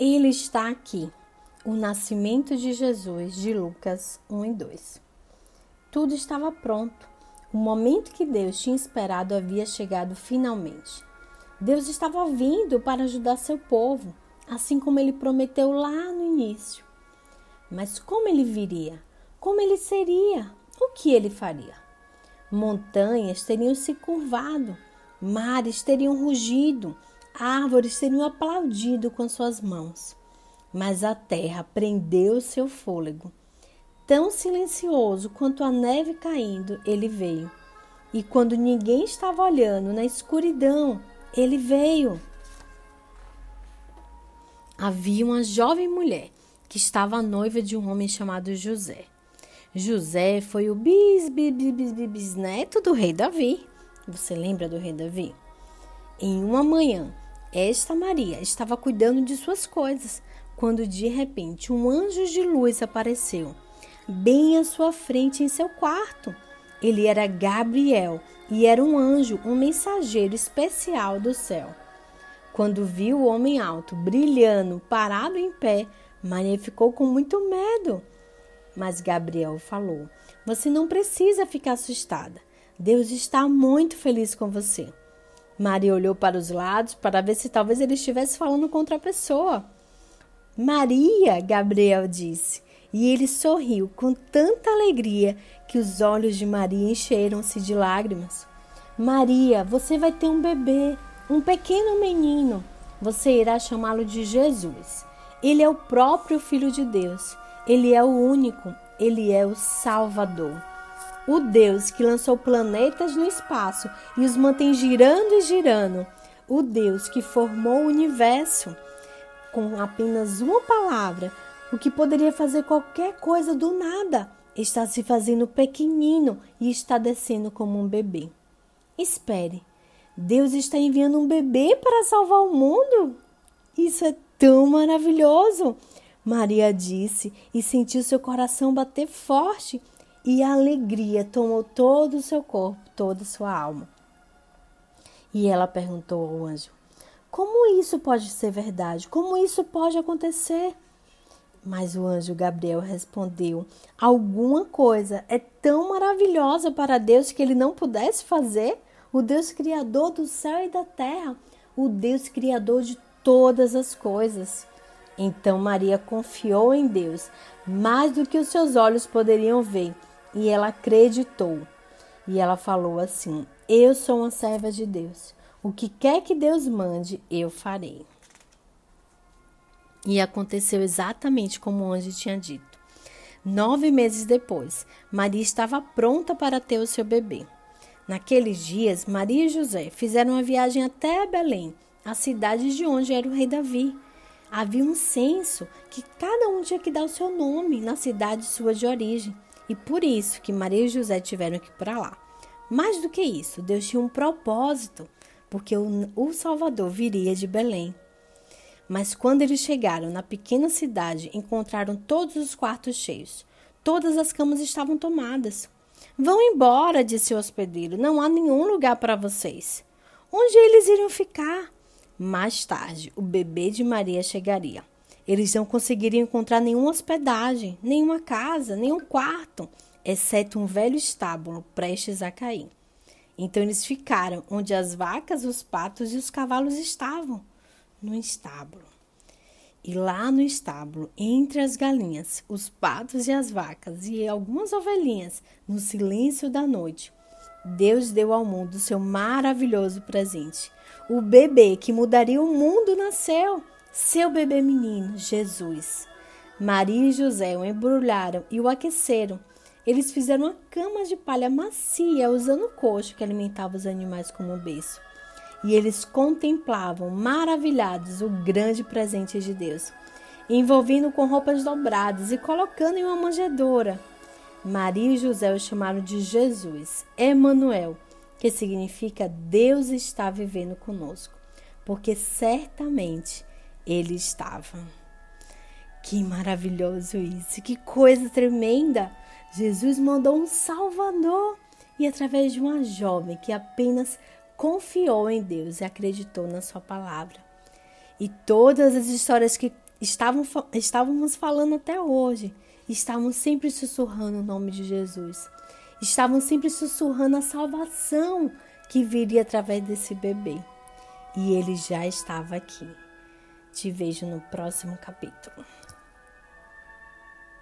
Ele está aqui. O nascimento de Jesus, de Lucas 1 e 2. Tudo estava pronto. O momento que Deus tinha esperado havia chegado finalmente. Deus estava vindo para ajudar seu povo, assim como ele prometeu lá no início. Mas como ele viria? Como ele seria? O que ele faria? Montanhas teriam se curvado, mares teriam rugido, árvores teriam aplaudido com suas mãos. Mas a terra prendeu seu fôlego. Tão silencioso quanto a neve caindo, ele veio. E quando ninguém estava olhando, na escuridão, ele veio. Havia uma jovem mulher que estava noiva de um homem chamado José. José foi o bis, bis, bis, bis, bisneto do rei Davi. Você lembra do rei Davi? Em uma manhã, esta Maria estava cuidando de suas coisas, quando de repente um anjo de luz apareceu, bem à sua frente em seu quarto. Ele era Gabriel e era um anjo, um mensageiro especial do céu. Quando viu o homem alto, brilhando, parado em pé, Maria ficou com muito medo. Mas Gabriel falou: Você não precisa ficar assustada. Deus está muito feliz com você. Maria olhou para os lados para ver se talvez ele estivesse falando com outra pessoa. Maria, Gabriel disse, e ele sorriu com tanta alegria que os olhos de Maria encheram-se de lágrimas. Maria, você vai ter um bebê, um pequeno menino. Você irá chamá-lo de Jesus. Ele é o próprio Filho de Deus. Ele é o único. Ele é o Salvador. O Deus que lançou planetas no espaço e os mantém girando e girando. O Deus que formou o universo com apenas uma palavra, o que poderia fazer qualquer coisa do nada está se fazendo pequenino e está descendo como um bebê. Espere, Deus está enviando um bebê para salvar o mundo? Isso é tão maravilhoso! Maria disse e sentiu seu coração bater forte e a alegria tomou todo o seu corpo, toda a sua alma. E ela perguntou ao anjo: Como isso pode ser verdade? Como isso pode acontecer? Mas o anjo Gabriel respondeu: Alguma coisa é tão maravilhosa para Deus que ele não pudesse fazer? O Deus criador do céu e da terra, o Deus criador de todas as coisas. Então Maria confiou em Deus mais do que os seus olhos poderiam ver, e ela acreditou. E ela falou assim: Eu sou uma serva de Deus. O que quer que Deus mande, eu farei. E aconteceu exatamente como o anjo tinha dito. Nove meses depois, Maria estava pronta para ter o seu bebê. Naqueles dias, Maria e José fizeram uma viagem até Belém, a cidade de onde era o rei Davi. Havia um censo que cada um tinha que dar o seu nome na cidade sua de origem, e por isso que Maria e José tiveram que ir para lá. Mais do que isso, Deus tinha um propósito, porque o, Salvador viria de Belém. Mas quando eles chegaram na pequena cidade, encontraram todos os quartos cheios. Todas as camas estavam tomadas. Vão embora, disse o hospedeiro. Não há nenhum lugar para vocês. Onde eles iriam ficar? Mais tarde, o bebê de Maria chegaria. Eles não conseguiriam encontrar nenhuma hospedagem, nenhuma casa, nenhum quarto, exceto um velho estábulo prestes a cair. Então eles ficaram onde as vacas, os patos e os cavalos estavam no estábulo. E lá no estábulo, entre as galinhas, os patos e as vacas e algumas ovelhinhas, no silêncio da noite, Deus deu ao mundo seu maravilhoso presente. O bebê que mudaria o mundo nasceu, seu bebê menino, Jesus. Maria e José o embrulharam e o aqueceram. Eles fizeram uma cama de palha macia usando o coxo que alimentava os animais como berço e eles contemplavam maravilhados o grande presente de Deus, envolvendo com roupas dobradas e colocando em uma manjedoura. Maria e José o chamaram de Jesus, Emanuel, que significa Deus está vivendo conosco, porque certamente ele estava. Que maravilhoso isso, que coisa tremenda! Jesus mandou um Salvador e através de uma jovem que apenas confiou em Deus e acreditou na sua palavra. E todas as histórias que estavam, estávamos falando até hoje. Estavam sempre sussurrando o nome de Jesus. Estavam sempre sussurrando a salvação que viria através desse bebê. E ele já estava aqui. Te vejo no próximo capítulo.